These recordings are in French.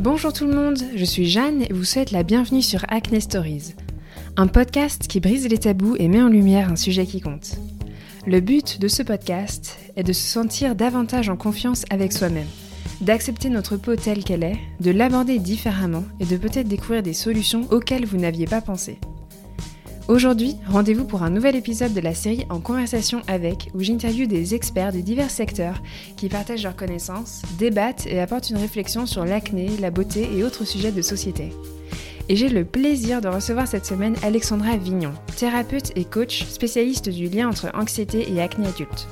Bonjour tout le monde, je suis Jeanne et vous souhaite la bienvenue sur Acne Stories, un podcast qui brise les tabous et met en lumière un sujet qui compte. Le but de ce podcast est de se sentir davantage en confiance avec soi-même, d'accepter notre peau telle qu'elle est, de l'aborder différemment et de peut-être découvrir des solutions auxquelles vous n'aviez pas pensé. Aujourd'hui, rendez-vous pour un nouvel épisode de la série En conversation avec, où j'interviewe des experts de divers secteurs qui partagent leurs connaissances, débattent et apportent une réflexion sur l'acné, la beauté et autres sujets de société. Et j'ai le plaisir de recevoir cette semaine Alexandra Vignon, thérapeute et coach spécialiste du lien entre anxiété et acné adulte.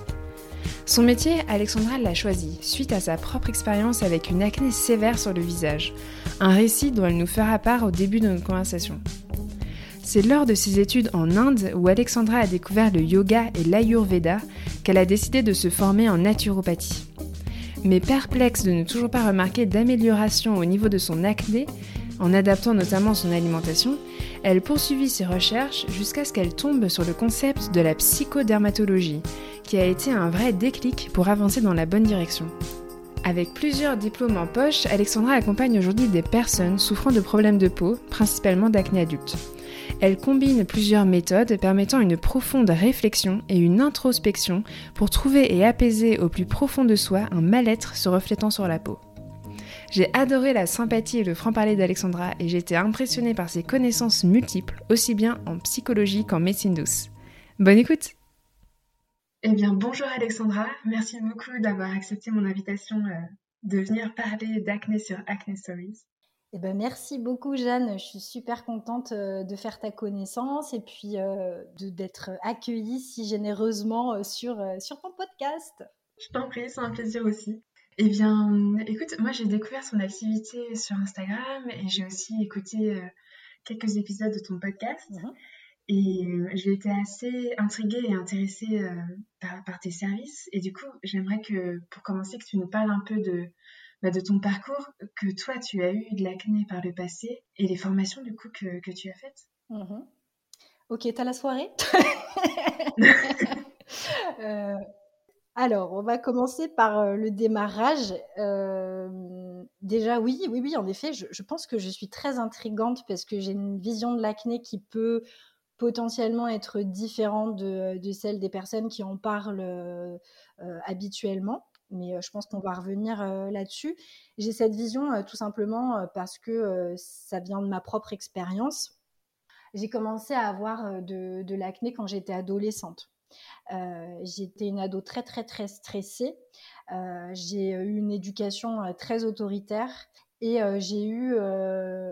Son métier, Alexandra l'a choisi suite à sa propre expérience avec une acné sévère sur le visage, un récit dont elle nous fera part au début de notre conversation. C'est lors de ses études en Inde où Alexandra a découvert le yoga et l'ayurveda qu'elle a décidé de se former en naturopathie. Mais perplexe de ne toujours pas remarquer d'amélioration au niveau de son acné, en adaptant notamment son alimentation, elle poursuivit ses recherches jusqu'à ce qu'elle tombe sur le concept de la psychodermatologie, qui a été un vrai déclic pour avancer dans la bonne direction. Avec plusieurs diplômes en poche, Alexandra accompagne aujourd'hui des personnes souffrant de problèmes de peau, principalement d'acné adulte. Elle combine plusieurs méthodes permettant une profonde réflexion et une introspection pour trouver et apaiser au plus profond de soi un mal-être se reflétant sur la peau. J'ai adoré la sympathie et le franc-parler d'Alexandra et j'ai été impressionnée par ses connaissances multiples, aussi bien en psychologie qu'en médecine douce. Bonne écoute Eh bien, bonjour Alexandra, merci beaucoup d'avoir accepté mon invitation euh, de venir parler d'acné sur Acne Stories. Eh ben, merci beaucoup Jeanne, je suis super contente euh, de faire ta connaissance et puis euh, d'être accueillie si généreusement euh, sur, sur ton podcast. Je t'en prie, c'est un plaisir aussi. Eh bien, écoute, moi j'ai découvert son activité sur Instagram et j'ai aussi écouté quelques épisodes de ton podcast. Mhm. Et j'ai été assez intriguée et intéressée par, par, tes services. Et du coup, j'aimerais que, pour commencer, que tu nous parles un peu de, bah, de ton parcours, que toi, tu as eu de l'acné par le passé et les formations du coup que, que tu as faites. Mhm. Ok, t'as la soirée? Euh, Alors, on va commencer par euh, le démarrage. Euh, déjà, oui, oui, oui, en effet, je, je, pense que je suis très intrigante parce que j'ai une vision de l'acné qui peut potentiellement être différente de, de, celle des personnes qui en parlent habituellement mais je pense qu'on va revenir là-dessus. J'ai cette vision tout simplement parce que ça vient de ma propre expérience. J'ai commencé à avoir de, l'acné quand j'étais adolescente. j'étais une ado très très très stressée. j'ai eu une éducation très autoritaire et j'ai eu,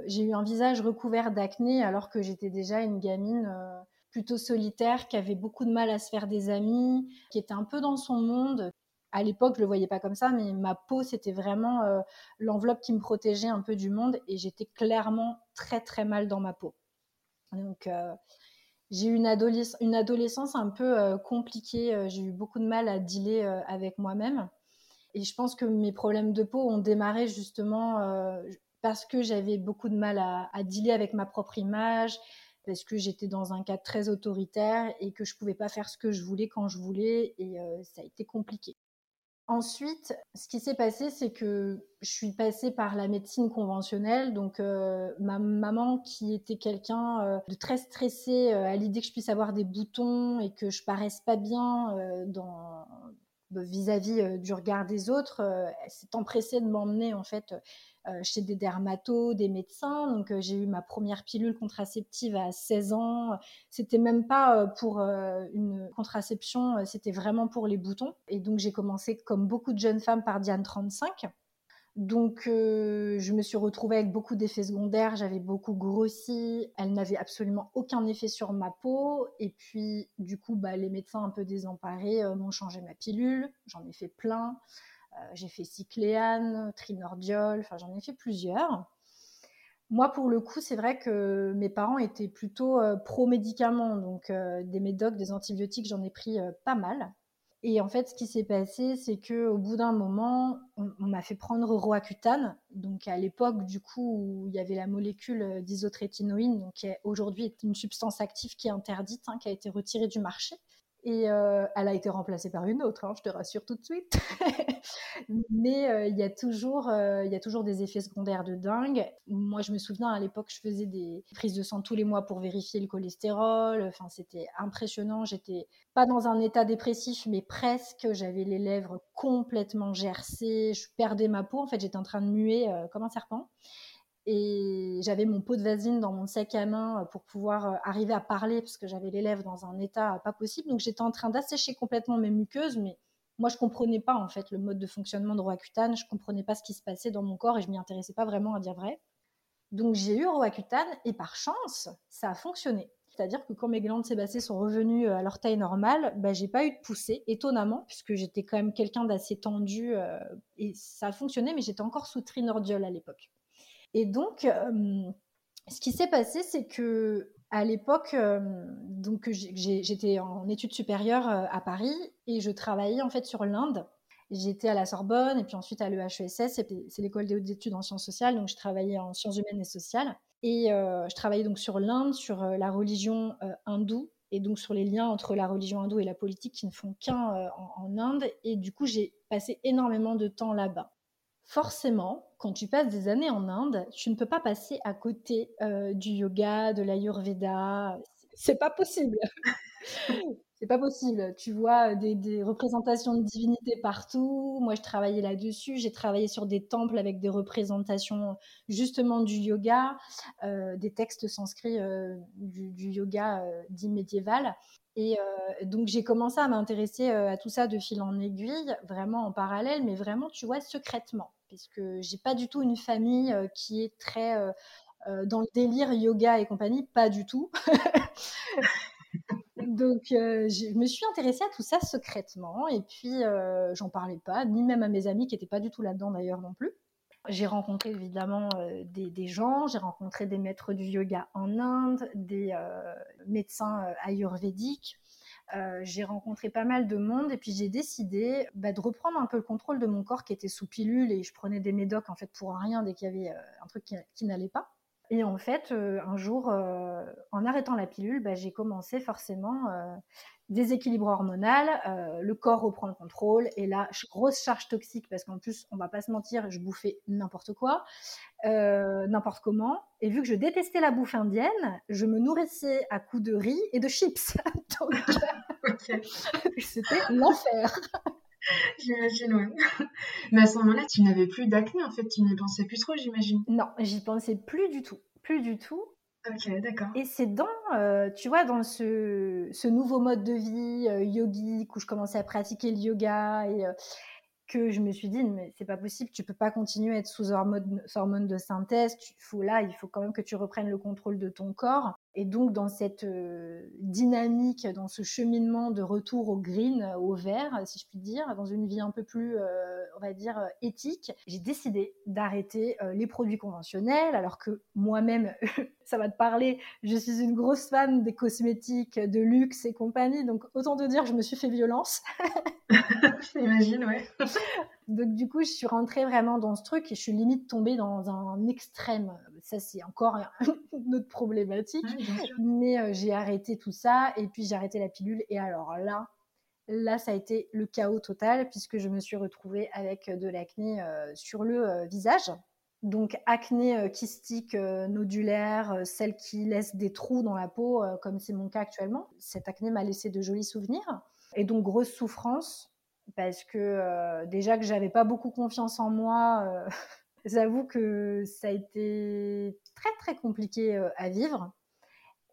j'ai eu un visage recouvert d'acné alors que j'étais déjà une gamine plutôt solitaire, qui avait beaucoup de mal à se faire des amis, qui était un peu dans son monde, à l'époque, je le voyais pas comme ça, mais ma peau, c'était vraiment euh, l'enveloppe qui me protégeait un peu du monde et j'étais clairement très très mal dans ma peau. Donc, euh, j'ai eu une, adolescence un peu euh, compliquée. J'ai eu beaucoup de mal à dealer avec moi-même. Et je pense que mes problèmes de peau ont démarré justement parce que j'avais beaucoup de mal à, dealer avec ma propre image, parce que j'étais dans un cadre très autoritaire et que je pouvais pas faire ce que je voulais quand je voulais et ça a été compliqué. Ensuite, ce qui s'est passé, c'est que je suis passée par la médecine conventionnelle. Donc, euh, ma maman, qui était quelqu'un euh, de très stressé euh, à l'idée que je puisse avoir des boutons et que je paraisse pas bien vis-à-vis du regard des autres, s'est empressée de m'emmener en fait chez des dermatos, des médecins. Donc euh, j'ai eu ma première pilule contraceptive à 16 ans. C'était même pas euh, pour une contraception, c'était vraiment pour les boutons. Et donc j'ai commencé comme beaucoup de jeunes femmes par Diane 35. Donc, je me suis retrouvée avec beaucoup d'effets secondaires. J'avais beaucoup grossi. Elle n'avait absolument aucun effet sur ma peau. Et puis, du coup, bah, les médecins un peu désemparés m'ont changé ma pilule. J'en ai fait plein. Euh, j'ai fait cycléane, trinordiol, enfin j'en ai fait plusieurs. Moi, pour le coup, c'est vrai que mes parents étaient plutôt euh, pro-médicaments, donc euh, des médocs, des antibiotiques, j'en ai pris pas mal. Et en fait, ce qui s'est passé, c'est que au bout d'un moment, on, m'a fait prendre Roaccutane. Donc à l'époque, du coup, où il y avait la molécule d'isotrétinoïne, donc qui aujourd'hui est une substance active qui est interdite, hein, qui a été retirée du marché. Et euh, elle a été remplacée par une autre, hein, je te rassure tout de suite. Mais euh, il y, a toujours, euh, il y a toujours des effets secondaires de dingue. Moi, je me souviens, à l'époque, je faisais des prises de sang tous les mois pour vérifier le cholestérol. Enfin, c'était impressionnant. J'étais pas dans un état dépressif, mais presque. J'avais les lèvres complètement gercées. Je perdais ma peau. En fait, j'étais en train de muer comme un serpent. Et j'avais mon pot de vasine dans mon sac à main euh, pour pouvoir euh, arriver à parler parce que j'avais les lèvres dans un état pas possible. Donc j'étais en train d'assécher complètement mes muqueuses, mais moi je comprenais pas en fait le mode de fonctionnement de Roaccutane. Je comprenais pas ce qui se passait dans mon corps et je m'y intéressais pas vraiment à dire vrai. Donc j'ai eu Roaccutane et par chance ça a fonctionné. C'est-à-dire que quand mes glandes sébacées sont revenues euh, à leur taille normale, bah, j'ai pas eu de poussée, étonnamment, puisque j'étais quand même quelqu'un d'assez tendu et ça a fonctionné, mais j'étais encore sous trinordiol à l'époque. Et donc, euh, ce qui s'est passé, c'est que à l'époque, euh, donc j'étais en études supérieures euh, à Paris et je travaillais en fait sur l'Inde. J'étais à la Sorbonne et puis ensuite à l'EHESS, c'est l'école des hautes études en sciences sociales, donc je travaillais en sciences humaines et sociales. Et je travaillais donc sur l'Inde, sur la religion hindoue et donc sur les liens entre la religion hindoue et la politique qui ne font qu'un en, Inde. Et du coup, j'ai passé énormément de temps là-bas forcément, quand tu passes des années en Inde, tu ne peux pas passer à côté euh, du yoga, de l'ayurveda. C'est pas possible. c'est pas possible. Tu vois des, représentations de divinités partout. Moi, je travaillais là-dessus. J'ai travaillé sur des temples avec des représentations justement du yoga, euh, des textes sanscrits euh, du, yoga dit médiéval. Et euh, donc j'ai commencé à m'intéresser euh, à tout ça de fil en aiguille, vraiment en parallèle, mais vraiment, tu vois, secrètement, puisque j'ai pas du tout une famille euh, qui est très dans le délire yoga et compagnie, pas du tout. donc je me suis intéressée à tout ça secrètement, et puis j'en parlais pas, ni même à mes amis qui n'étaient pas du tout là-dedans d'ailleurs non plus. J'ai rencontré évidemment des, des, gens, j'ai rencontré des maîtres du yoga en Inde, des médecins ayurvédiques. J'ai rencontré pas mal de monde et puis j'ai décidé bah, de reprendre un peu le contrôle de mon corps qui était sous pilule et je prenais des médocs en fait pour rien dès qu'il y avait un truc qui n'allait pas. Et en fait, euh, un jour, euh, en arrêtant la pilule, bah, j'ai commencé forcément euh, déséquilibre hormonal, le corps reprend le contrôle, et là, grosse charge toxique, parce qu'en plus, on va pas se mentir, je bouffais n'importe quoi, n'importe comment, et vu que je détestais la bouffe indienne, je me nourrissais à coups de riz et de chips. Donc, c'était l'enfer. J'imagine, ouais. Mais à ce moment-là, tu n'avais plus d'acné, en fait, tu n'y pensais plus trop, j'imagine. Non, j'y pensais plus du tout. Plus du tout. Ok, d'accord. Et c'est dans, euh, tu vois, dans ce, ce, nouveau mode de vie euh, yogique où je commençais à pratiquer le yoga et, euh, que je me suis dit, mais c'est pas possible, tu peux pas continuer à être sous hormones, hormones de synthèse, tu, faut, là, il faut quand même que tu reprennes le contrôle de ton corps. Et donc, dans cette euh, dynamique, dans ce cheminement de retour au green, au vert, si je puis dire, dans une vie un peu plus, euh, on va dire, euh, éthique, j'ai décidé d'arrêter les produits conventionnels, alors que moi-même, ça va te parler, je suis une grosse fan des cosmétiques de luxe et compagnie, donc autant te dire je me suis fait violence. J'imagine, ouais. donc du coup, je suis rentrée vraiment dans ce truc et je suis limite tombée dans un extrême ça c'est encore une autre problématique. mais euh, j'ai arrêté tout ça et puis j'ai arrêté la pilule et alors là, là ça a été le chaos total puisque je me suis retrouvée avec de l'acné euh, sur le euh, visage. Donc acné kystique nodulaire, celle qui laisse des trous dans la peau comme c'est mon cas actuellement. Cette acné m'a laissé de jolis souvenirs et donc grosse souffrance parce que déjà que j'avais pas beaucoup confiance en moi J'avoue que ça a été très très compliqué euh, à vivre.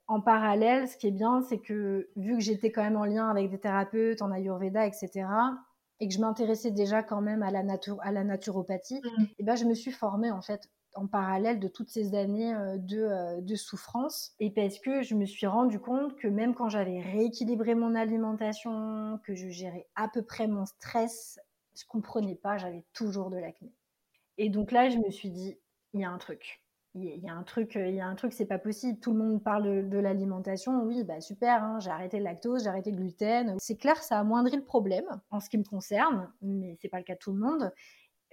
En parallèle, ce qui est bien, c'est que vu que j'étais quand même en lien avec des thérapeutes en Ayurveda, etc., et que je m'intéressais déjà quand même à la, nature, à la naturopathie, mmh. et eh ben je me suis formée en fait en parallèle de toutes ces années euh, de, euh, de, souffrance. Et parce que je me suis rendu compte que même quand j'avais rééquilibré mon alimentation, que je gérais à peu près mon stress, je comprenais pas, j'avais toujours de l'acné. Et donc là, je me suis dit, il y a un truc. Il y a un truc, il y a un truc, c'est pas possible. Tout le monde parle de, l'alimentation. Oui, bah super, hein, j'ai arrêté le lactose, j'ai arrêté le gluten. C'est clair, ça a amoindri le problème en ce qui me concerne, mais c'est pas le cas de tout le monde.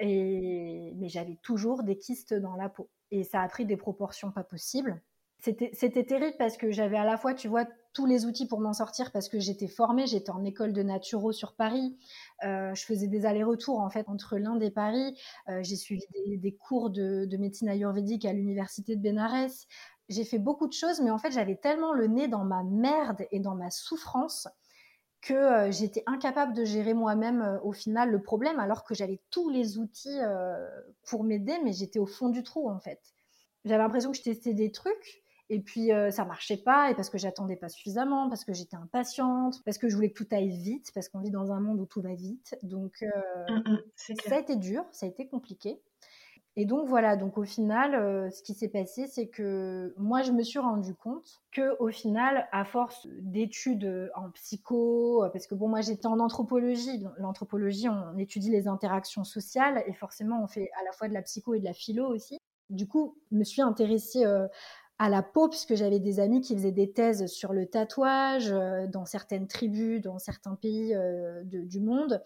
Mais j'avais toujours des kystes dans la peau. Et ça a pris des proportions pas possibles. C'était terrible parce que j'avais à la fois, tu vois, tous les outils pour m'en sortir parce que j'étais formée, j'étais en école de naturo sur Paris. Euh, je faisais des allers-retours en fait entre l'Inde et Paris. Euh, j'ai suivi des, cours de, de, médecine ayurvédique à l'université de Bénarès. J'ai fait beaucoup de choses, mais en fait j'avais tellement le nez dans ma merde et dans ma souffrance que euh, j'étais incapable de gérer moi-même euh, au final le problème alors que j'avais tous les outils euh, pour m'aider, mais j'étais au fond du trou en fait. J'avais l'impression que je testais des trucs et puis ça marchait pas et parce que j'attendais pas suffisamment, parce que j'étais impatiente, parce que je voulais que tout aille vite, parce qu'on vit dans un monde où tout va vite. Donc mmh, mmh, ça a été dur, ça a été compliqué. Et donc voilà, donc au final, euh, ce qui s'est passé, c'est que moi, je me suis rendu compte que au final, à force d'études en psycho, parce que bon, moi j'étais en anthropologie. L'anthropologie, on étudie les interactions sociales et forcément, on fait à la fois de la psycho et de la philo aussi. Du coup, je me suis intéressée euh, à la peau, puisque j'avais des amis qui faisaient des thèses sur le tatouage euh, dans certaines tribus, dans certains pays euh, du monde,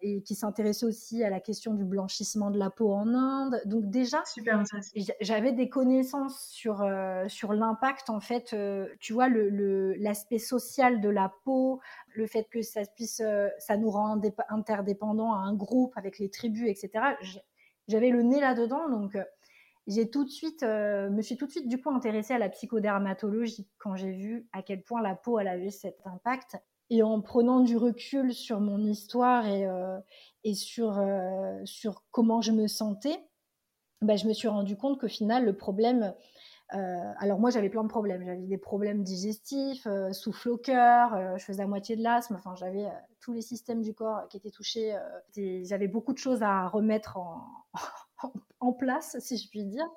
et qui s'intéressaient aussi à la question du blanchissement de la peau en Inde. Donc déjà, j'avais des connaissances sur, euh, sur l'impact, en fait, tu vois, l'aspect le, social de la peau, le fait que ça puisse, ça nous rend interdépendants à un groupe avec les tribus, etc. J'avais le nez là-dedans, donc j'ai tout de suite, euh, me suis tout de suite du coup intéressée à la psychodermatologie quand j'ai vu à quel point la peau avait cet impact. Et en prenant du recul sur mon histoire et, euh, et sur, euh, sur comment je me sentais, bah, je me suis rendu compte qu'au final, le problème, alors moi j'avais plein de problèmes. J'avais des problèmes digestifs, souffle au cœur, je faisais à moitié de l'asthme, enfin j'avais tous les systèmes du corps qui étaient touchés. j'avais beaucoup de choses à remettre en, en place, si je puis dire.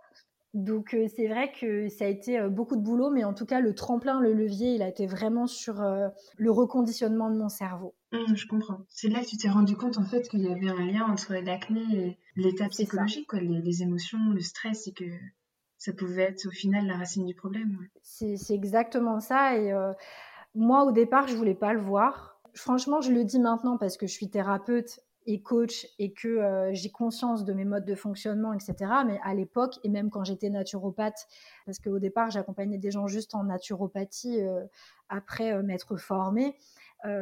Donc euh, c'est vrai que ça a été euh, beaucoup de boulot, mais en tout cas le tremplin, le levier, il a été vraiment sur euh, le reconditionnement de mon cerveau. Mmh, je comprends. C'est là que tu t'es rendu compte en fait qu'il y avait un lien entre l'acné et l'état psychologique, quoi, les, émotions, le stress, et que ça pouvait être au final la racine du problème. C'est exactement ça. Et moi au départ, je voulais pas le voir. Franchement, je le dis maintenant parce que je suis thérapeute et coach et que euh, j'ai conscience de mes modes de fonctionnement, etc. Mais à l'époque, et même quand j'étais naturopathe, parce qu'au départ, j'accompagnais des gens juste en naturopathie euh, après euh, m'être formée,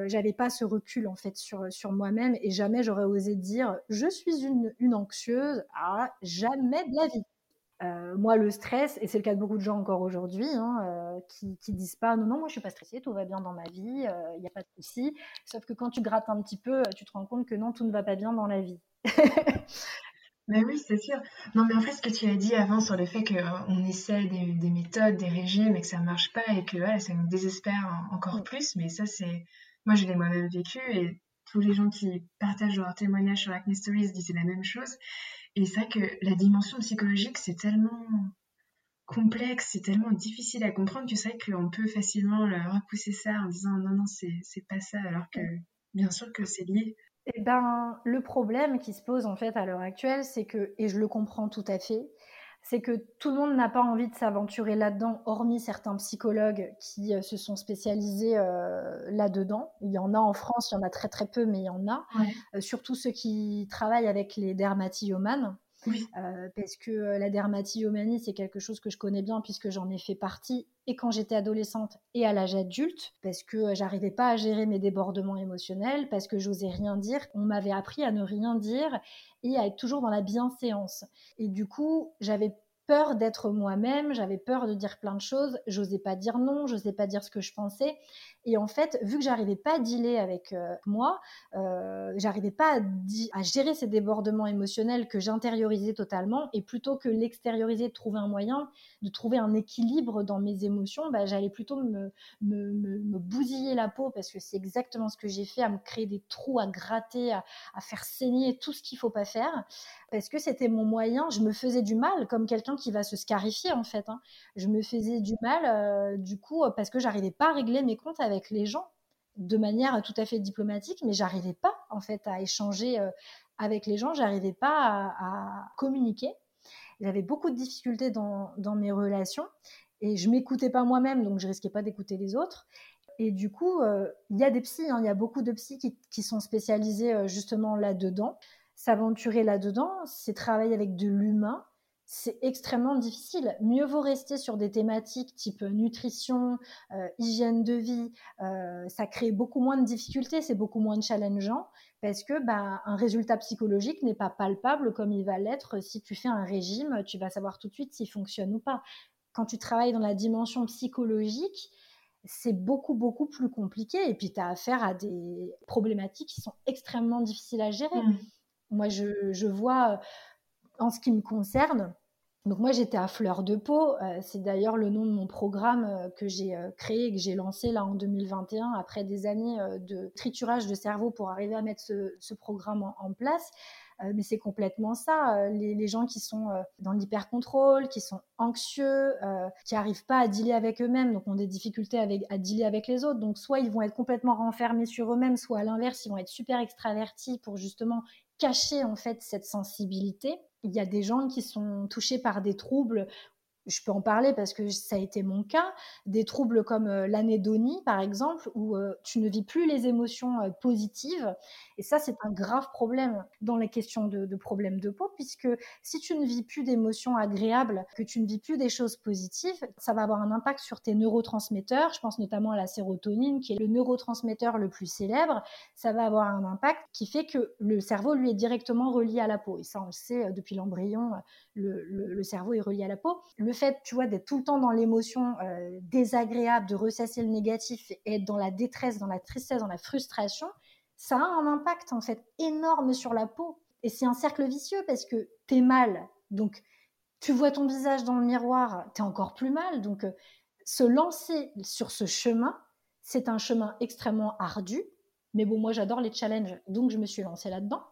j'avais pas ce recul en fait sur, sur moi-même et jamais j'aurais osé dire je suis une, une anxieuse, ah, jamais de la vie. Moi, le stress, et c'est le cas de beaucoup de gens encore aujourd'hui, hein, qui, qui disent pas non, non, moi je suis pas stressée, tout va bien dans ma vie, il euh, n'y a pas de souci. Sauf que quand tu grattes un petit peu, tu te rends compte que non, tout ne va pas bien dans la vie. mais oui, c'est sûr. Non, mais en fait, ce que tu as dit avant sur le fait qu'on essaie des, des, méthodes, des régimes, et que ça marche pas, et que ça nous désespère encore plus, mais ça, c'est. Moi, je l'ai moi-même vécu, et tous les gens qui partagent leur témoignage sur Acne Stories disaient la même chose. Et c'est vrai que la dimension psychologique, c'est tellement complexe, c'est tellement difficile à comprendre que c'est vrai qu'on peut facilement repousser ça en disant non, non, c'est pas ça, alors que bien sûr que c'est lié. Eh ben, le problème qui se pose en fait à l'heure actuelle, c'est que, et je le comprends tout à fait, c'est que tout le monde n'a pas envie de s'aventurer là-dedans, hormis certains psychologues qui euh, se sont spécialisés euh, là-dedans. Il y en a en France, il y en a très très peu, mais il y en a. Euh, surtout ceux qui travaillent avec les Euh, parce que euh, la dermatillomanie, c'est quelque chose que je connais bien puisque j'en ai fait partie et quand j'étais adolescente et à l'âge adulte, parce que euh, j'arrivais pas à gérer mes débordements émotionnels, parce que j'osais rien dire. On m'avait appris à ne rien dire et à être toujours dans la bienséance. Et du coup, j'avais peur d'être moi-même, j'avais peur de dire plein de choses, j'osais pas dire non, j'osais pas dire ce que je pensais. Et en fait, vu que j'arrivais pas à dealer avec euh, moi, euh, j'arrivais pas à, gérer ces débordements émotionnels que j'intériorisais totalement, et plutôt que l'extérioriser, trouver un moyen, de trouver un équilibre dans mes émotions, bah, j'allais plutôt me, bousiller la peau, parce que c'est exactement ce que j'ai fait, à me créer des trous, à gratter, à, à faire saigner tout ce qu'il faut pas faire, parce que c'était mon moyen, je me faisais du mal, comme quelqu'un qui va se scarifier en fait. Hein. Je me faisais du mal, euh, du coup, parce que j'arrivais pas à régler mes comptes avec les gens de manière tout à fait diplomatique, mais j'arrivais pas en fait à échanger euh, avec les gens, j'arrivais pas à, communiquer. J'avais beaucoup de difficultés dans, mes relations et je m'écoutais pas moi-même, donc je risquais pas d'écouter les autres. Et du coup, euh, il y a des psys, hein, il y a beaucoup de psys qui, sont spécialisés euh, justement là-dedans. S'aventurer là-dedans, c'est travailler avec de l'humain, c'est extrêmement difficile. Mieux vaut rester sur des thématiques type nutrition, euh, hygiène de vie. Euh, ça crée beaucoup moins de difficultés, c'est beaucoup moins challengeant parce que bah, un résultat psychologique n'est pas palpable comme il va l'être si tu fais un régime. Tu vas savoir tout de suite s'il fonctionne ou pas. Quand tu travailles dans la dimension psychologique, c'est beaucoup, beaucoup plus compliqué. Et puis, tu as affaire à des problématiques qui sont extrêmement difficiles à gérer. Mmh. Moi, je, je vois en ce qui me concerne, donc moi j'étais à fleur de peau, euh, c'est d'ailleurs le nom de mon programme euh, que j'ai euh, créé et que j'ai lancé là en 2021 après des années de triturage de cerveau pour arriver à mettre ce, programme en, place. mais c'est complètement ça, les, gens qui sont dans l'hyper-contrôle, qui sont anxieux, qui n'arrivent pas à dealer avec eux-mêmes, donc ont des difficultés à dealer avec les autres. Donc soit ils vont être complètement renfermés sur eux-mêmes, soit à l'inverse, ils vont être super extravertis pour justement cacher en fait cette sensibilité. Il y a des gens qui sont touchés par des troubles je peux en parler parce que ça a été mon cas, des troubles comme euh, l'anédonie, par exemple, où euh, tu ne vis plus les émotions euh, positives. Et ça, c'est un grave problème dans les questions de, problèmes de peau, puisque si tu ne vis plus d'émotions agréables, que tu ne vis plus des choses positives, ça va avoir un impact sur tes neurotransmetteurs. Je pense notamment à la sérotonine, qui est le neurotransmetteur le plus célèbre. Ça va avoir un impact qui fait que le cerveau, lui, est directement relié à la peau. Et ça, on le sait depuis l'embryon, le, le, cerveau est relié à la peau. Le fait, tu vois, d'être tout le temps dans l'émotion euh, désagréable, de ressasser le négatif et être dans la détresse, dans la tristesse, dans la frustration, ça a un impact en fait énorme sur la peau. Et c'est un cercle vicieux parce que t'es mal, donc tu vois ton visage dans le miroir, t'es encore plus mal. Donc euh, se lancer sur ce chemin, c'est un chemin extrêmement ardu. Mais bon, moi j'adore les challenges, donc je me suis lancée là-dedans.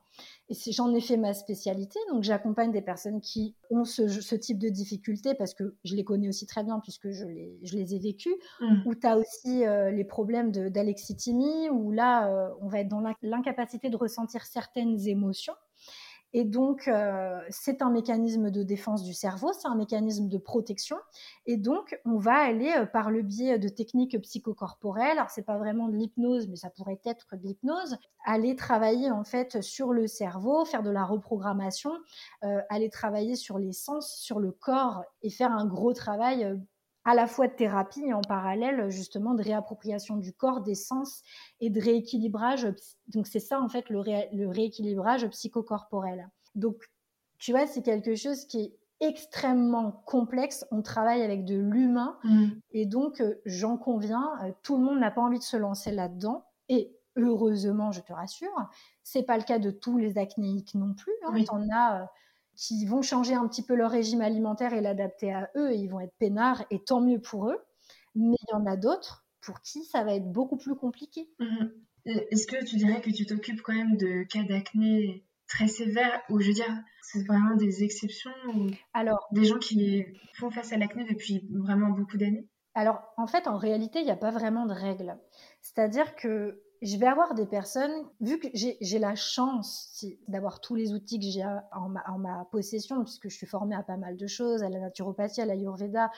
Et j'en ai fait ma spécialité, donc j'accompagne des personnes qui ont ce, type de difficultés parce que je les connais aussi très bien puisque je les, je les ai vécues. Mmh. Ou tu as aussi euh, les problèmes d'alexithymie, où là, euh, on va être dans l'incapacité de ressentir certaines émotions. Et donc, euh, c'est un mécanisme de défense du cerveau, c'est un mécanisme de protection. Et donc, on va aller euh, par le biais de techniques psychocorporelles. Alors, c'est pas vraiment de l'hypnose, mais ça pourrait être de l'hypnose. Aller travailler en fait sur le cerveau, faire de la reprogrammation, euh, aller travailler sur les sens, sur le corps et faire un gros travail à la fois de thérapie et en parallèle justement de réappropriation du corps, des sens et de rééquilibrage. Donc c'est ça en fait le, rééquilibrage psychocorporel. Donc tu vois, c'est quelque chose qui est extrêmement complexe. On travaille avec de l'humain mmh. et donc euh, j'en conviens, euh, tout le monde n'a pas envie de se lancer là-dedans et heureusement, je te rassure, c'est pas le cas de tous les acnéiques non plus. Hein. Oui. On a euh, qui vont changer un petit peu leur régime alimentaire et l'adapter à eux, et ils vont être peinards, et tant mieux pour eux. Mais il y en a d'autres pour qui ça va être beaucoup plus compliqué. Mhm. Est-ce que tu dirais que tu t'occupes quand même de cas d'acné très sévères, ou je veux dire, c'est vraiment des exceptions, ou Alors, des gens qui font face à l'acné depuis vraiment beaucoup d'années? Alors, en fait, en réalité, il n'y a pas vraiment de règles. C'est-à-dire que je vais avoir des personnes, vu que j'ai la chance d'avoir tous les outils que j'ai en, ma, possession, puisque je suis formée à pas mal de choses, à la naturopathie, à l'ayurveda,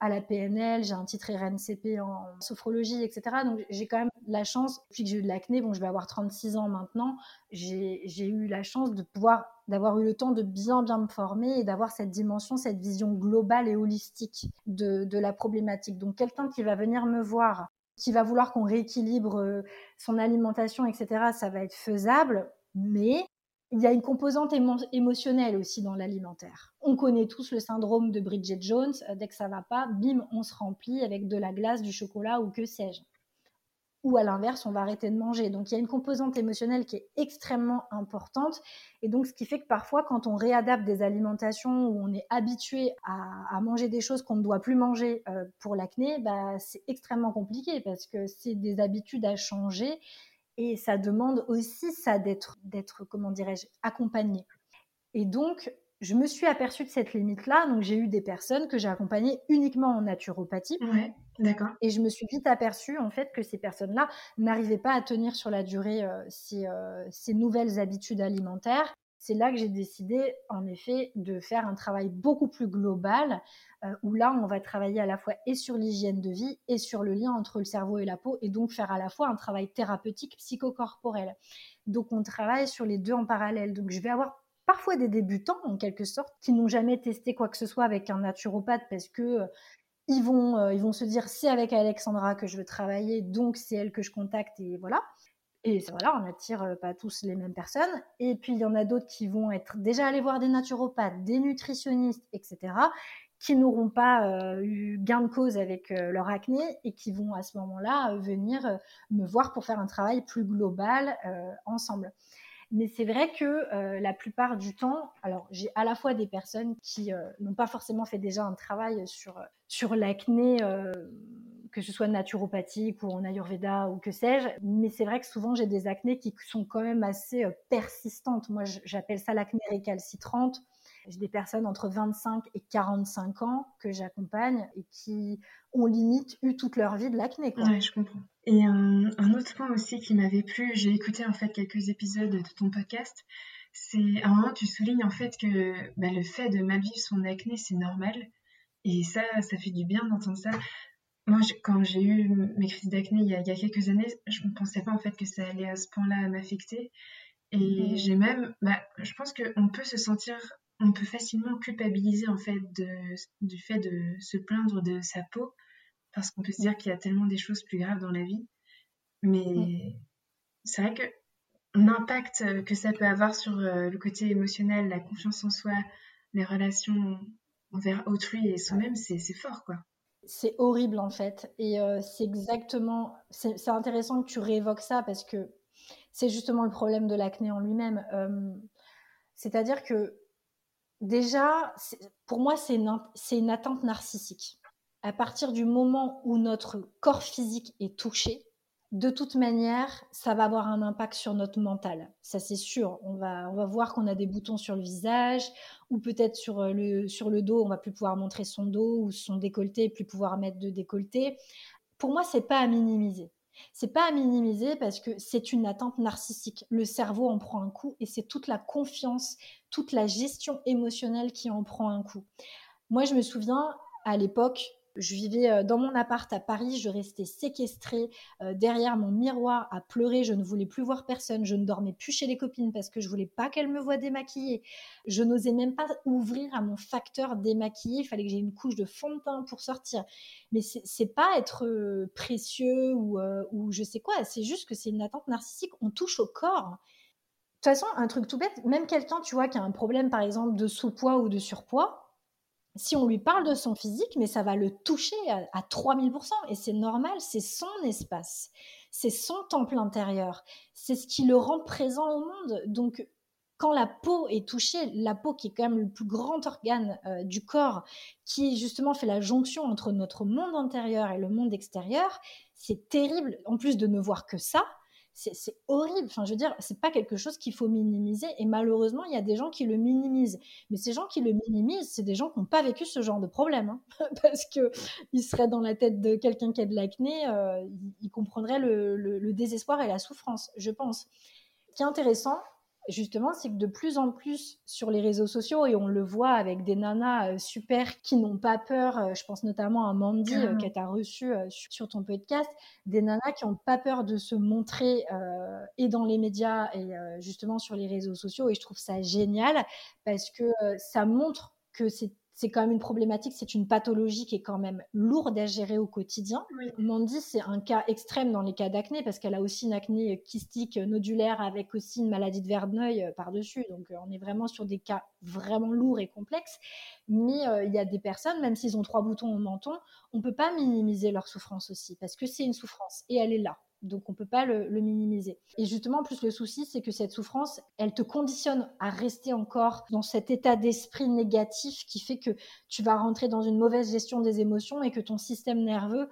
à la PNL, j'ai un titre RNCP en sophrologie, etc. Donc j'ai quand même la chance, depuis que j'ai eu de l'acné, bon je vais avoir 36 ans maintenant, j'ai eu la chance de pouvoir, d'avoir eu le temps de bien bien me former et d'avoir cette dimension, cette vision globale et holistique de, de la problématique. Donc quelqu'un qui va venir me voir qui va vouloir qu'on rééquilibre euh, son alimentation, etc., ça va être faisable, mais il y a une composante émotionnelle aussi dans l'alimentaire. On connaît tous le syndrome de Bridget Jones, euh, dès que ça va pas, bim, on se remplit avec de la glace, du chocolat ou que sais-je ou à l'inverse, on va arrêter de manger. Donc il y a une composante émotionnelle qui est extrêmement importante. Et donc ce qui fait que parfois, quand on réadapte des alimentations où on est habitué à, manger des choses qu'on ne doit plus manger euh, pour l'acné, bah, c'est extrêmement compliqué parce que c'est des habitudes à changer et ça demande aussi ça d'être, d'être comment dirais-je, accompagné. Et donc, je me suis aperçue de cette limite-là. Donc, j'ai eu des personnes que j'ai accompagnées uniquement en naturopathie. Ouais, d'accord. Et je me suis vite aperçue, en fait, que ces personnes-là n'arrivaient pas à tenir sur la durée euh, euh, ces, nouvelles habitudes alimentaires. C'est là que j'ai décidé, en effet, de faire un travail beaucoup plus global, euh, où là, on va travailler à la fois et sur l'hygiène de vie et sur le lien entre le cerveau et la peau, et donc faire à la fois un travail thérapeutique psychocorporel. Donc, on travaille sur les deux en parallèle. Donc, je vais avoir parfois des débutants en quelque sorte, qui n'ont jamais testé quoi que ce soit avec un naturopathe parce que ils vont, ils vont se dire c'est avec Alexandra que je veux travailler, donc c'est elle que je contacte et voilà. Et voilà, on n'attire pas tous les mêmes personnes. Et puis il y en a d'autres qui vont être déjà allés voir des naturopathes, des nutritionnistes, etc qui n'auront pas euh, eu gain de cause avec euh, leur acné et qui vont à ce moment-là euh, venir me voir pour faire un travail plus global ensemble. Mais c'est vrai que la plupart du temps, alors j'ai à la fois des personnes qui n'ont pas forcément fait déjà un travail sur, sur l'acné, que ce soit naturopathique ou en ayurveda ou que sais-je, mais c'est vrai que souvent j'ai des acnés qui sont quand même assez persistantes. Moi j'appelle ça l'acné récalcitrante j'ai des personnes entre 25 et 45 ans que j'accompagne et qui ont limite eu toute leur vie de l'acné. Oui, je comprends. Et un, autre point aussi qui m'avait plu, j'ai écouté en fait quelques épisodes de ton podcast, c'est à un moment tu soulignes en fait que bah, le fait de mal vivre son acné c'est normal et ça, ça fait du bien d'entendre ça. Moi, quand j'ai eu mes crises d'acné il, y a quelques années, je ne pensais pas en fait que ça allait à ce point-là m'affecter. Et mmh. j'ai même, bah, je pense qu'on peut se sentir on peut facilement culpabiliser en fait du fait de se plaindre de sa peau parce qu'on peut se dire qu'il y a tellement des choses plus graves dans la vie. Mais mm. c'est vrai que l'impact que ça peut avoir sur euh, le côté émotionnel, la confiance en soi, les relations envers autrui et soi-même, c'est fort quoi. C'est horrible en fait. Et euh, c'est exactement. C'est intéressant que tu réévoques ça parce que c'est justement le problème de l'acné en lui-même. Euh, c'est-à-dire que déjà, pour moi, c'est une, une atteinte narcissique. À partir du moment où notre corps physique est touché, de toute manière, ça va avoir un impact sur notre mental. Ça, c'est sûr. On va, voir qu'on a des boutons sur le visage, ou peut-être sur euh, le, sur le dos, on va plus pouvoir montrer son dos ou son décolleté, plus pouvoir mettre de décolleté. Pour moi, c'est pas à minimiser. C'est pas à minimiser parce que c'est une attente narcissique. Le cerveau en prend un coup et c'est toute la confiance, toute la gestion émotionnelle qui en prend un coup. Moi, je me souviens à l'époque, je vivais euh, dans mon appart à Paris, je restais séquestrée euh, derrière mon miroir à pleurer, je ne voulais plus voir personne, je ne dormais plus chez les copines parce que je voulais pas qu'elles me voient démaquillée. Je n'osais même pas ouvrir à mon facteur démaquillé, il fallait que j'ai une couche de fond de teint pour sortir. Mais c'est pas être euh, précieux ou, ou je sais quoi, c'est juste que c'est une attente narcissique, on touche au corps. De toute façon, un truc tout bête, même quelqu'un, tu vois, qui a un problème par exemple de sous-poids ou de surpoids, si on lui parle de son physique, mais ça va le toucher à, 3000%. Et c'est normal, c'est son espace, c'est son temple intérieur, c'est ce qui le rend présent au monde. Donc, quand la peau est touchée, la peau qui est quand même le plus grand organe euh, du corps, qui justement fait la jonction entre notre monde intérieur et le monde extérieur, c'est terrible. En plus de ne voir que ça, c'est horrible. Enfin, je veux dire, c'est pas quelque chose qu'il faut minimiser. Et malheureusement, il y a des gens qui le minimisent. Mais ces gens qui le minimisent, c'est des gens qui n'ont pas vécu ce genre de problème. Hein. Parce que ils seraient dans la tête de quelqu'un qui a de l'acné, euh, ils, comprendraient le, désespoir et la souffrance, je pense. Ce qui est intéressant, justement, c'est que de plus en plus sur les réseaux sociaux, et on le voit avec des nanas euh, super qui n'ont pas peur, euh, je pense notamment à Mandy euh, que tu as reçu sur ton podcast, des nanas qui n'ont pas peur de se montrer et dans les médias et justement sur les réseaux sociaux. Et je trouve ça génial parce que ça montre que c'est c'est quand même une problématique, c'est une pathologie qui est quand même lourde à gérer au quotidien. Mandy, c'est un cas extrême dans les cas d'acné parce qu'elle a aussi une acné kystique nodulaire avec aussi une maladie de Verneuil euh, par-dessus. Donc, euh, on est vraiment sur des cas vraiment lourds et complexes. Mais euh, il y a des personnes, même s'ils ont trois boutons au menton, on ne peut pas minimiser leur souffrance aussi parce que c'est une souffrance et elle est là. Donc on ne peut pas le, minimiser. Et justement, plus le souci, c'est que cette souffrance, elle te conditionne à rester encore dans cet état d'esprit négatif qui fait que tu vas rentrer dans une mauvaise gestion des émotions et que ton système nerveux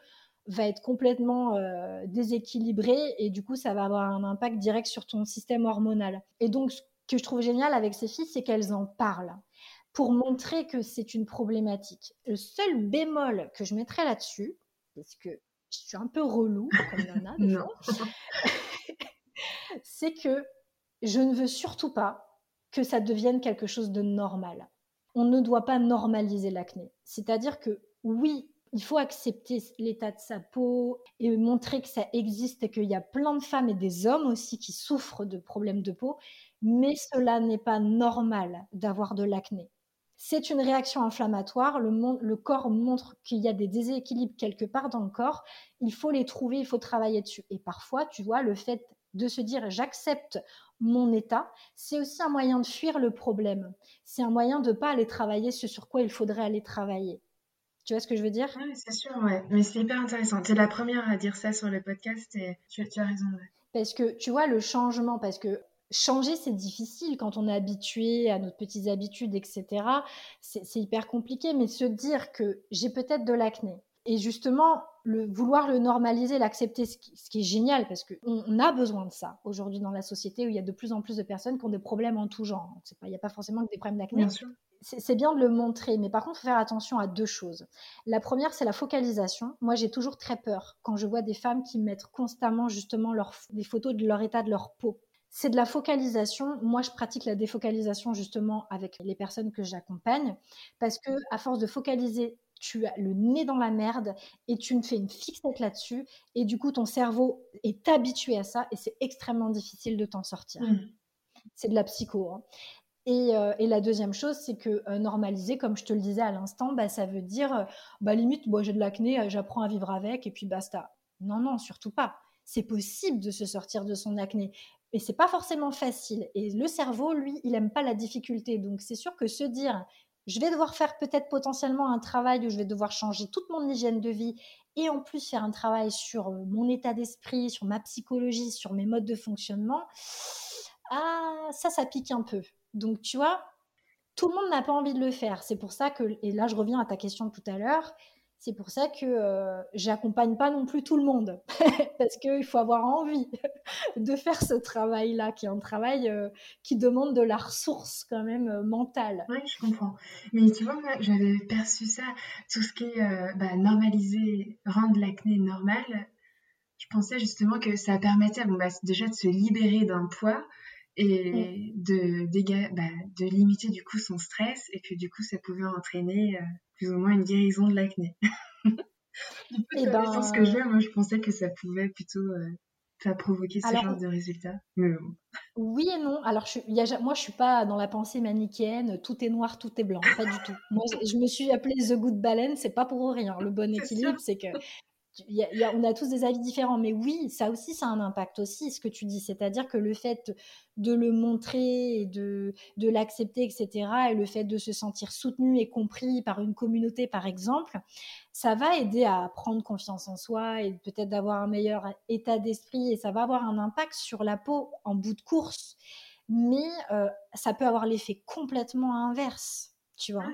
va être complètement euh, déséquilibré et du coup, ça va avoir un impact direct sur ton système hormonal. Et donc, ce que je trouve génial avec ces filles, c'est qu'elles en parlent pour montrer que c'est une problématique. Le seul bémol que je mettrais là-dessus, parce que je suis un peu relou, comme il y en a des c'est que je ne veux surtout pas que ça devienne quelque chose de normal. On ne doit pas normaliser l'acné. C'est-à-dire que oui, Il faut accepter l'état de sa peau et montrer que ça existe et qu'il y a plein de femmes et des hommes aussi qui souffrent de problèmes de peau, mais cela n'est pas normal d'avoir de l'acné. C'est une réaction inflammatoire, le, le corps montre qu'il y a des déséquilibres quelque part dans le corps, il faut les trouver, il faut travailler dessus. Et parfois, tu vois, le fait de se dire j'accepte mon état, c'est aussi un moyen de fuir le problème. C'est un moyen de ne pas aller travailler ce sur quoi il faudrait aller travailler. Tu vois ce que je veux dire? Oui, c'est sûr, ouais. Mais c'est hyper intéressant. Tu es la première à dire ça sur le podcast et tu, as raison. Parce que tu vois, le changement, parce que changer, c'est difficile quand on est habitué à nos petites habitudes, etc. C'est hyper compliqué, mais se dire que j'ai peut-être de l'acné, et justement, le, vouloir le normaliser, l'accepter, ce, qui est génial, parce qu'on on a besoin de ça aujourd'hui dans la société où il y a de plus en plus de personnes qui ont des problèmes en tout genre. Il n'y a pas forcément que des problèmes d'acné. C'est bien de le montrer, mais par contre, il faut faire attention à deux choses. La première, c'est la focalisation. Moi, j'ai toujours très peur quand je vois des femmes qui mettent constamment justement des photos de leur état de leur peau c'est de la focalisation. Moi, je pratique la défocalisation justement avec les personnes que j'accompagne parce que à force de focaliser tu as le nez dans la merde et tu me fais une fixette là-dessus et du coup ton cerveau est habitué à ça et c'est extrêmement difficile de t'en sortir. Mmh. C'est de la psycho. Hein. Euh, et, la deuxième chose, c'est que euh, normaliser, comme je te le disais à l'instant, bah, ça veut dire, euh, bah, limite, moi j'ai de l'acné, j'apprends à vivre avec et puis basta. Non, non, surtout pas. C'est possible de se sortir de son acné. Et c'est pas forcément facile. Et le cerveau, lui, il aime pas la difficulté. Donc c'est sûr que se dire je vais devoir faire peut-être potentiellement un travail où je vais devoir changer toute mon hygiène de vie et en plus faire un travail sur euh, mon état d'esprit, sur ma psychologie, sur mes modes de fonctionnement. Ah, ça, ça pique un peu. Donc, tu vois, tout le monde n'a pas envie de le faire. C'est pour ça que, et là, je reviens à ta question tout à l'heure, c'est pour ça que euh, j'accompagne pas non plus tout le monde, parce qu'il faut avoir envie de faire ce travail-là, qui est un travail euh, qui demande de la ressource quand même euh, mentale. Oui, je comprends. Mais tu vois, moi, j'avais perçu ça, tout ce qui est bah, normaliser, rendre l'acné normal. Je pensais justement que ça permettait bah, déjà de se libérer d'un poids, et de, bah, de limiter du coup son stress et que du coup ça pouvait entraîner euh, plus ou moins une guérison de l'acné. et ben... ce que j'ai, moi je pensais que ça pouvait plutôt euh, provoquer ce genre de résultats. Mais Oui et non. Alors je, y a, moi je suis pas dans la pensée manichéenne, tout est noir, tout est blanc, pas du tout. Moi je, me suis appelée The Good Balance, c'est pas pour rien. Le bon équilibre, c'est que on a tous des avis différents, mais oui, ça aussi, ça a un impact aussi, ce que tu dis. C'est-à-dire que le fait de le montrer et de, l'accepter, etc., et le fait de se sentir soutenu et compris par une communauté, par exemple, ça va aider à prendre confiance en soi et peut-être d'avoir un meilleur état d'esprit et ça va avoir un impact sur la peau en bout de course. Mais euh, ça peut avoir l'effet complètement inverse, tu vois.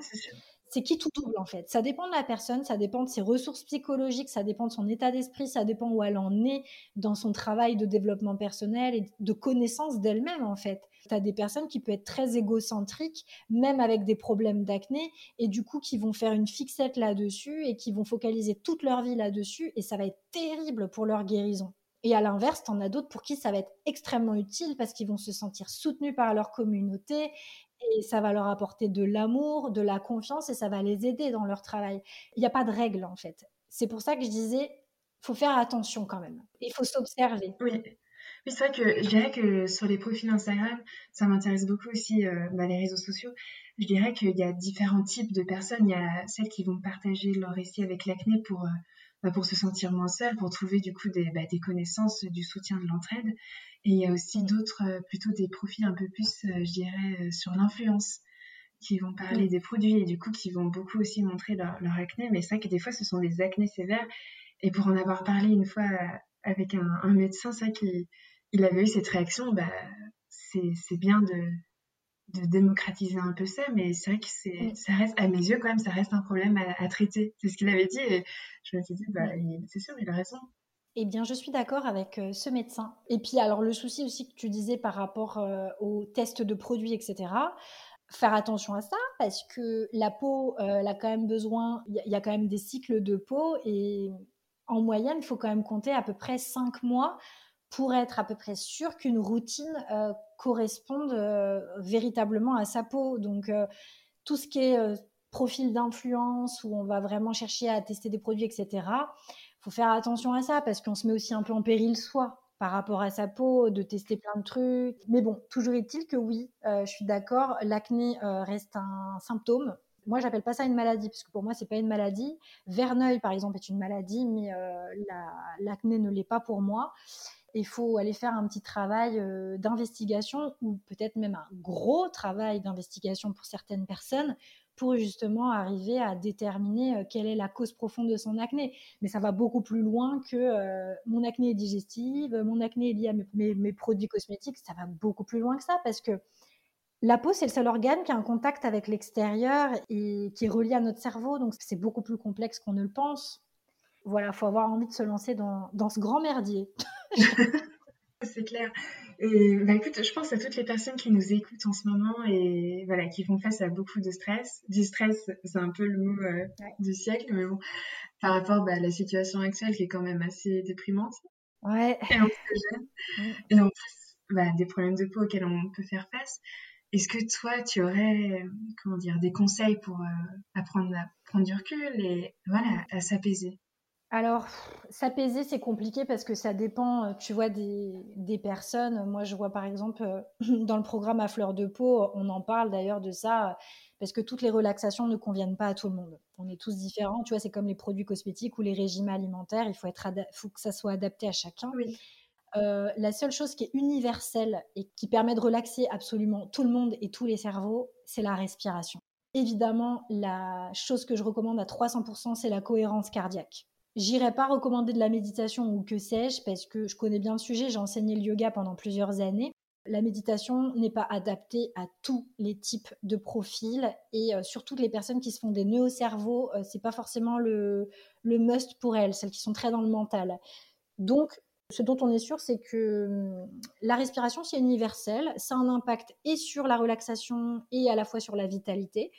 C'est qui tout double en fait? Ça dépend de la personne, ça dépend de ses ressources psychologiques, ça dépend de son état d'esprit, ça dépend où elle en est dans son travail de développement personnel et de connaissance d'elle-même en fait. Tu as des personnes qui peuvent être très égocentriques, même avec des problèmes d'acné, et du coup qui vont faire une fixette là-dessus et qui vont focaliser toute leur vie là-dessus, et ça va être terrible pour leur guérison. Et à l'inverse, tu en as d'autres pour qui ça va être extrêmement utile parce qu'ils vont se sentir soutenus par leur communauté et ça va leur apporter de l'amour, de la confiance et ça va les aider dans leur travail. Il n'y a pas de règle en fait. C'est pour ça que je disais, faut faire attention quand même. Il faut s'observer. Oui. c'est vrai que je dirais que sur les profils Instagram, ça m'intéresse beaucoup aussi euh, bah, les réseaux sociaux. Je dirais qu'il y a différents types de personnes. Il y a celles qui vont partager leur récit avec l'acné pour euh, pour se sentir moins seule, pour trouver du coup des, bah, des connaissances, du soutien, de l'entraide. Et il y a aussi d'autres, euh, plutôt des profils un peu plus, euh, je dirais, euh, sur l'influence, qui vont parler des produits et du coup qui vont beaucoup aussi montrer leur, acné. Mais c'est vrai que des fois, ce sont des acnés sévères. Et pour en avoir parlé une fois avec un, médecin, c'est vrai qu'il il avait eu cette réaction, bah, c'est bien de, de démocratiser un peu ça, mais c'est vrai que c'est, ça reste, à mes yeux quand même, ça reste un problème à, traiter. C'est ce qu'il avait dit et je me suis dit, bah, c'est sûr, il a raison. Eh bien, je suis d'accord avec euh, ce médecin. Et puis, alors, le souci aussi que tu disais par rapport euh, aux tests de produits, etc., faire attention à ça parce que la peau, euh, elle a quand même besoin, il y, a quand même des cycles de peau et en moyenne, il faut quand même compter à peu près 5 mois pour être à peu près sûr qu'une routine corresponde véritablement à sa peau. Donc, tout ce qui est profil d'influence où on va vraiment chercher à tester des produits, etc., faut faire attention à ça parce qu'on se met aussi un peu en péril soi par rapport à sa peau, de tester plein de trucs. Mais bon, toujours est-il que oui, euh, je suis d'accord, l'acné euh, reste un symptôme. Moi, j'appelle pas ça une maladie, parce que pour moi, c'est pas une maladie. Verneuil, par exemple, est une maladie, mais euh, l'acné ne l'est pas pour moi. Il faut aller faire un petit travail d'investigation, ou peut-être même un gros travail d'investigation pour certaines personnes, pour justement arriver à déterminer euh, quelle est la cause profonde de son acné. Mais ça va beaucoup plus loin que euh, mon acné est digestive, mon acné est lié à mes, produits cosmétiques, ça va beaucoup plus loin que ça parce que la peau, c'est le seul organe qui a un contact avec l'extérieur et qui est relié à notre cerveau, donc c'est beaucoup plus complexe qu'on ne le pense. Voilà, il faut avoir envie de se lancer dans, dans ce grand merdier. c'est clair. Et bah, écoute, je pense à toutes les personnes qui nous écoutent en ce moment et voilà, qui font face à beaucoup de stress. Du stress, c'est un peu le mot euh, du siècle, mais bon, par rapport bah, à la situation actuelle qui est quand même assez déprimante. Ouais. Et en plus, et en plus bah, des problèmes de peau auxquels on peut faire face. Est-ce que toi, tu aurais, comment dire, des conseils pour euh, apprendre à prendre du recul et voilà, à s'apaiser? Alors, s'apaiser, c'est compliqué parce que ça dépend, euh, tu vois, des, personnes. Moi, je vois par exemple euh, dans le programme à fleur de peau, on en parle d'ailleurs de ça, parce que toutes les relaxations ne conviennent pas à tout le monde. On est tous différents, tu vois, c'est comme les produits cosmétiques ou les régimes alimentaires, il faut, être faut que ça soit adapté à chacun. Euh, la seule chose qui est universelle et qui permet de relaxer absolument tout le monde et tous les cerveaux, c'est la respiration. Évidemment, la chose que je recommande à 300%, c'est la cohérence cardiaque. J'irai pas recommander de la méditation ou que sais-je parce que je connais bien le sujet, j'ai enseigné le yoga pendant plusieurs années. La méditation n'est pas adaptée à tous les types de profils et euh, surtout les personnes qui se font des nœuds au cerveau, euh, c'est pas forcément le, le must pour elles, celles qui sont très dans le mental. Donc, ce dont on est sûr, c'est que hum, la respiration, c'est universel, ça a un impact et sur la relaxation et à la fois sur la vitalité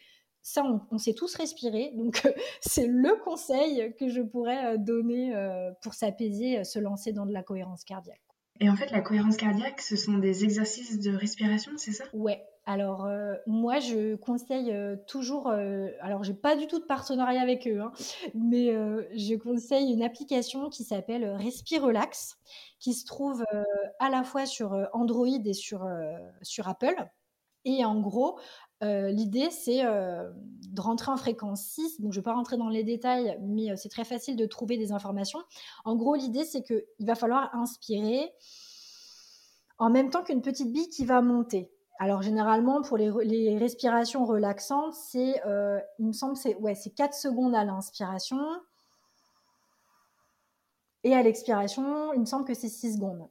ça, on, sait tous respirer. Donc, c'est le conseil que je pourrais euh, donner euh, pour s'apaiser, euh, se lancer dans de la cohérence cardiaque. Et en fait, la cohérence cardiaque, ce sont des exercices de respiration, c'est ça? Ouais. Alors, moi, je conseille toujours. alors, j'ai pas du tout de partenariat avec eux, hein, mais je conseille une application qui s'appelle Respirelax, qui se trouve à la fois sur Android et sur, sur Apple. Et en gros, euh, l'idée, c'est euh, de rentrer en fréquence 6. Donc, je ne vais pas rentrer dans les détails, mais euh, c'est très facile de trouver des informations. En gros, l'idée, c'est qu'il va falloir inspirer en même temps qu'une petite bille qui va monter. Alors, généralement, pour les, respirations relaxantes, c'est, il me semble, c'est ouais, 4 secondes à l'inspiration. Et à l'expiration, il me semble que c'est 6 secondes.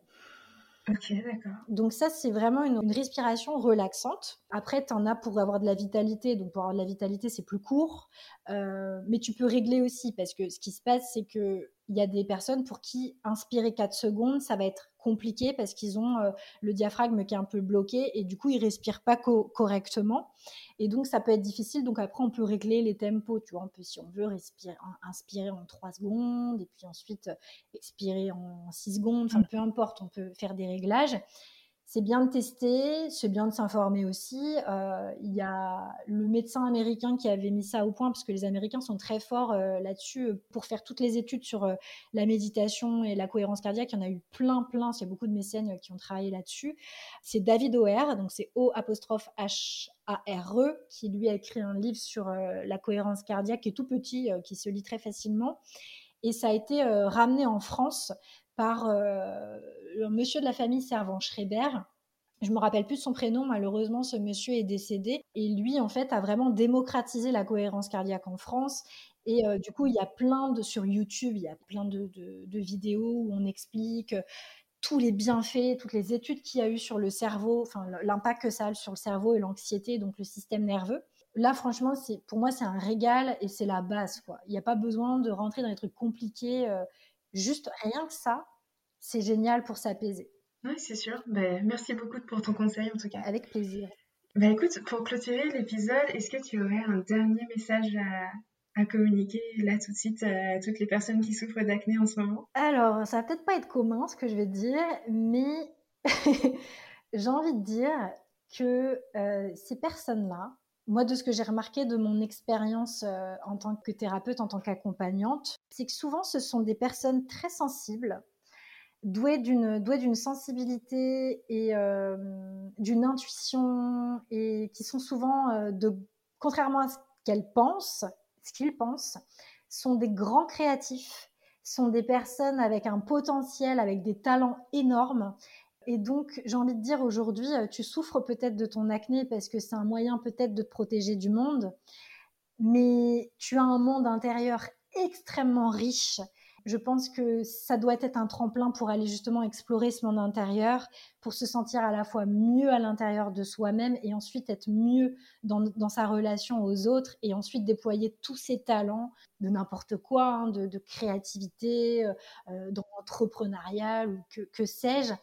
D'accord. Donc ça, c'est vraiment une, respiration relaxante. Après, tu en as pour avoir de la vitalité. Donc pour avoir de la vitalité, c'est plus court. Euh, mais tu peux régler aussi parce que ce qui se passe, c'est que il y a des personnes pour qui inspirer 4 secondes, ça va être compliqué parce qu'ils ont euh, le diaphragme qui est un peu bloqué et du coup, ils respirent pas correctement. Et donc, ça peut être difficile. Donc, après, on peut régler les tempos. Tu vois, on peut, si on veut, respirer, inspirer en 3 secondes et puis ensuite euh, expirer en 6 secondes. Enfin, peu importe, on peut faire des réglages c'est bien de tester, c'est bien de s'informer aussi. Euh, il y a le médecin américain qui avait mis ça au point, parce que les Américains sont très forts euh, là-dessus euh, pour faire toutes les études sur la méditation et la cohérence cardiaque. Il y en a eu plein, plein. Il y a beaucoup de mécènes qui ont travaillé là-dessus. C'est David O'Hare, donc c'est O apostrophe H A R E, qui lui a écrit un livre sur la cohérence cardiaque, qui est tout petit, qui se lit très facilement. Et ça a été ramené en France par euh, un monsieur de la famille Servan-Schreiber. Je me rappelle plus de son prénom, malheureusement, ce monsieur est décédé. Et lui, en fait, a vraiment démocratisé la cohérence cardiaque en France. Et euh, du coup, il y a plein de, sur YouTube, il y a plein de, vidéos où on explique euh, tous les bienfaits, toutes les études qu'il y a eu sur le cerveau, enfin, l'impact que ça a sur le cerveau et l'anxiété, donc le système nerveux. Là, franchement, pour moi, c'est un régal et c'est la base, quoi. Il n'y a pas besoin de rentrer dans des trucs compliqués. Juste rien que ça, c'est génial pour s'apaiser. Oui, c'est sûr. Ben, merci beaucoup pour ton conseil en tout cas. Avec plaisir. Ben, écoute, pour clôturer l'épisode, est-ce que tu aurais un dernier message à, communiquer là tout de suite à toutes les personnes qui souffrent d'acné en ce moment? Alors, ça va peut-être pas être commun ce que je vais te dire, mais j'ai envie de dire que euh, ces personnes-là, moi, de ce que j'ai remarqué de mon expérience euh, en tant que thérapeute, en tant qu'accompagnante, c'est que souvent, ce sont des personnes très sensibles, douées d'une d'une sensibilité et euh, d'une intuition, et qui sont souvent, euh, de, contrairement à ce qu'elles pensent, ce qu'ils pensent, sont des grands créatifs, sont des personnes avec un potentiel, avec des talents énormes et donc, j'ai envie de dire aujourd'hui, euh, tu souffres peut-être de ton acné parce que c'est un moyen peut-être de te protéger du monde, mais tu as un monde intérieur extrêmement riche. Je pense que ça doit être un tremplin pour aller justement explorer ce monde intérieur, pour se sentir à la fois mieux à l'intérieur de soi-même et ensuite être mieux dans, sa relation aux autres et ensuite déployer tous ses talents de n'importe quoi, hein, de, créativité, euh, euh, d'entrepreneuriat ou que, que sais-je.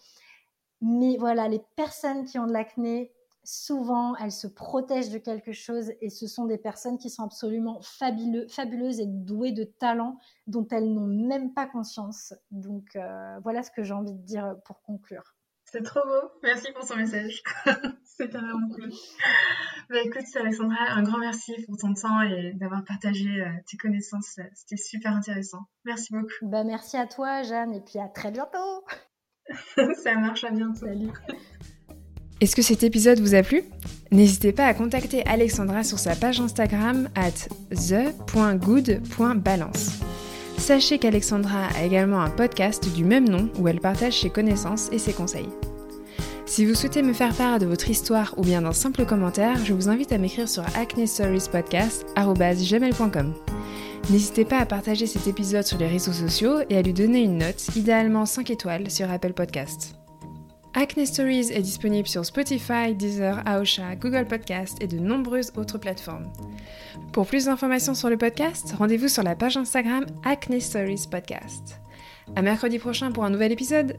Mais voilà, les personnes qui ont de l'acné, souvent, elles se protègent de quelque chose et ce sont des personnes qui sont absolument fabuleuses et douées de talents dont elles n'ont même pas conscience. Donc euh, voilà ce que j'ai envie de dire pour conclure. C'est trop beau. Merci pour ton message. Vraiment cool. Bah, écoute, Alexandra, un grand merci pour ton temps et d'avoir partagé euh, tes connaissances. C'était super intéressant. Merci beaucoup. Bah, merci à toi, Jeanne, et puis à très bientôt. Ça marche, à bientôt. Salut. Est-ce que cet épisode vous a plu? N'hésitez pas à contacter Alexandra sur sa page Instagram at the.good.balance. Sachez qu'Alexandra a également un podcast du même nom où elle partage ses connaissances et ses conseils. Si vous souhaitez me faire part de votre histoire ou bien d'un simple commentaire, je vous invite à m'écrire sur acnestoriespodcast.com. N'hésitez pas à partager cet épisode sur les réseaux sociaux et à lui donner une note, idéalement 5 étoiles, sur Apple Podcast. Acne Stories est disponible sur Spotify, Deezer, Aosha, Google Podcast et de nombreuses autres plateformes. Pour plus d'informations sur le podcast, rendez-vous sur la page Instagram Acne Stories Podcast. À mercredi prochain pour un nouvel épisode.